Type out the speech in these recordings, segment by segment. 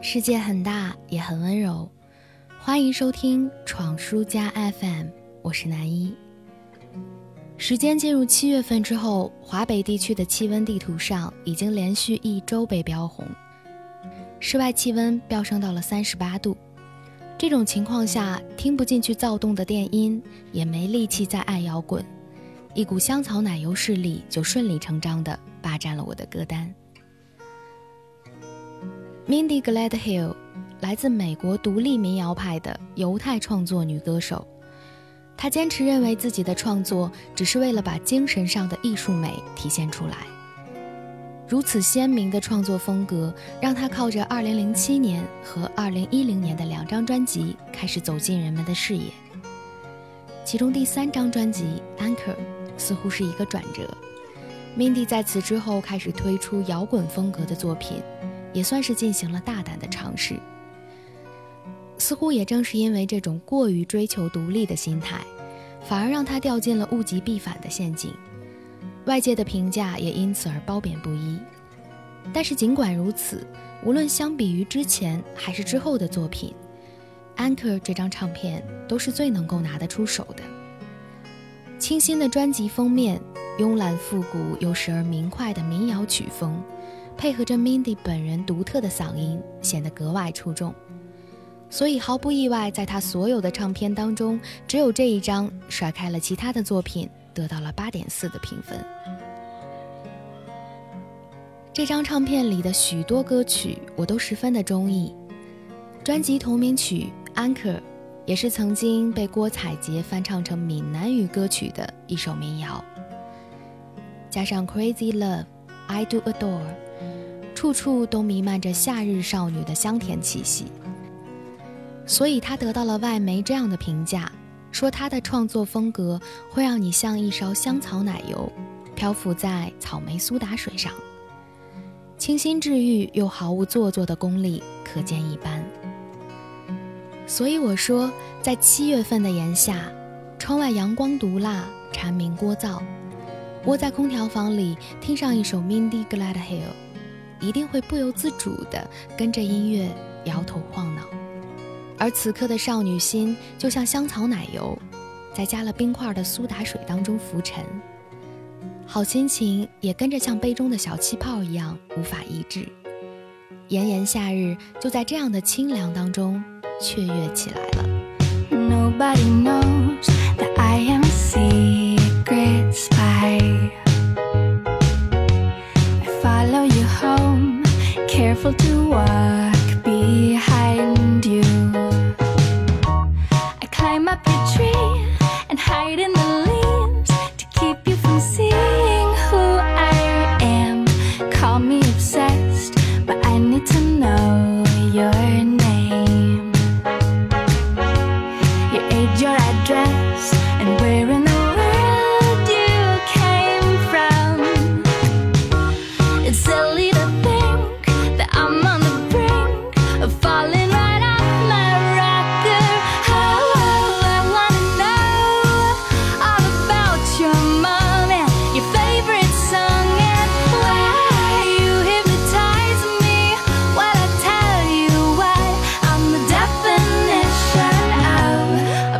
世界很大，也很温柔。欢迎收听闯书家 FM，我是南一。时间进入七月份之后，华北地区的气温地图上已经连续一周被标红，室外气温飙升到了三十八度。这种情况下，听不进去躁动的电音，也没力气再爱摇滚，一股香草奶油势力就顺理成章地霸占了我的歌单。Mindy Gladhill，来自美国独立民谣派的犹太创作女歌手，她坚持认为自己的创作只是为了把精神上的艺术美体现出来。如此鲜明的创作风格，让她靠着2007年和2010年的两张专辑开始走进人们的视野。其中第三张专辑《Anchor》似乎是一个转折，Mindy 在此之后开始推出摇滚风格的作品，也算是进行了大胆的尝试。似乎也正是因为这种过于追求独立的心态，反而让他掉进了物极必反的陷阱。外界的评价也因此而褒贬不一，但是尽管如此，无论相比于之前还是之后的作品，《Anchor》这张唱片都是最能够拿得出手的。清新的专辑封面，慵懒复古又时而明快的民谣曲风，配合着 Mindy 本人独特的嗓音，显得格外出众。所以毫不意外，在他所有的唱片当中，只有这一张甩开了其他的作品。得到了八点四的评分。这张唱片里的许多歌曲我都十分的中意，专辑同名曲《Anchor》也是曾经被郭采洁翻唱成闽南语歌曲的一首民谣。加上《Crazy Love》，I Do Adore，处处都弥漫着夏日少女的香甜气息，所以她得到了外媒这样的评价。说他的创作风格会让你像一勺香草奶油，漂浮在草莓苏打水上，清新治愈又毫无做作的功力可见一斑。所以我说，在七月份的炎夏，窗外阳光毒辣，蝉鸣聒噪，窝在空调房里听上一首 Mindy Gladhill，一定会不由自主地跟着音乐摇头晃脑。而此刻的少女心，就像香草奶油，在加了冰块的苏打水当中浮沉，好心情也跟着像杯中的小气泡一样无法抑制。炎炎夏日，就在这样的清凉当中雀跃起来了。Nobody knows that I am secret spy. For two.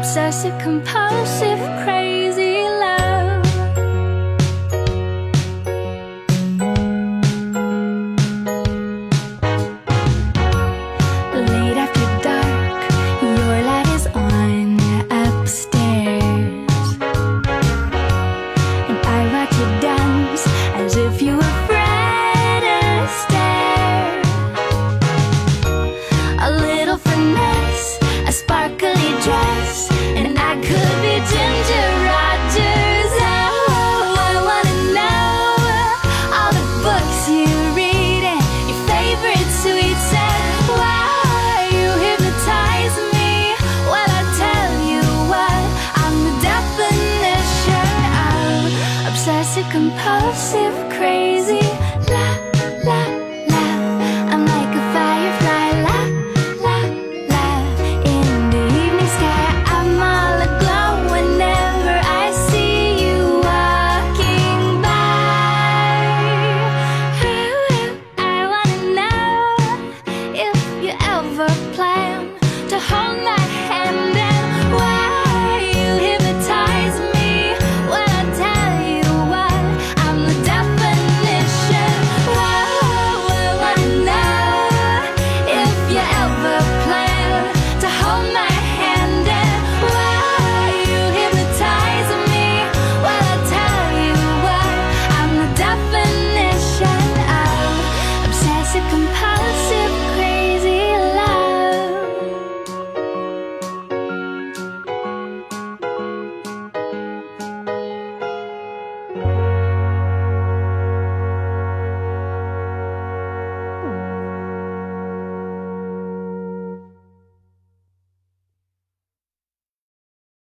obsessive compulsive crazy compulsive crazy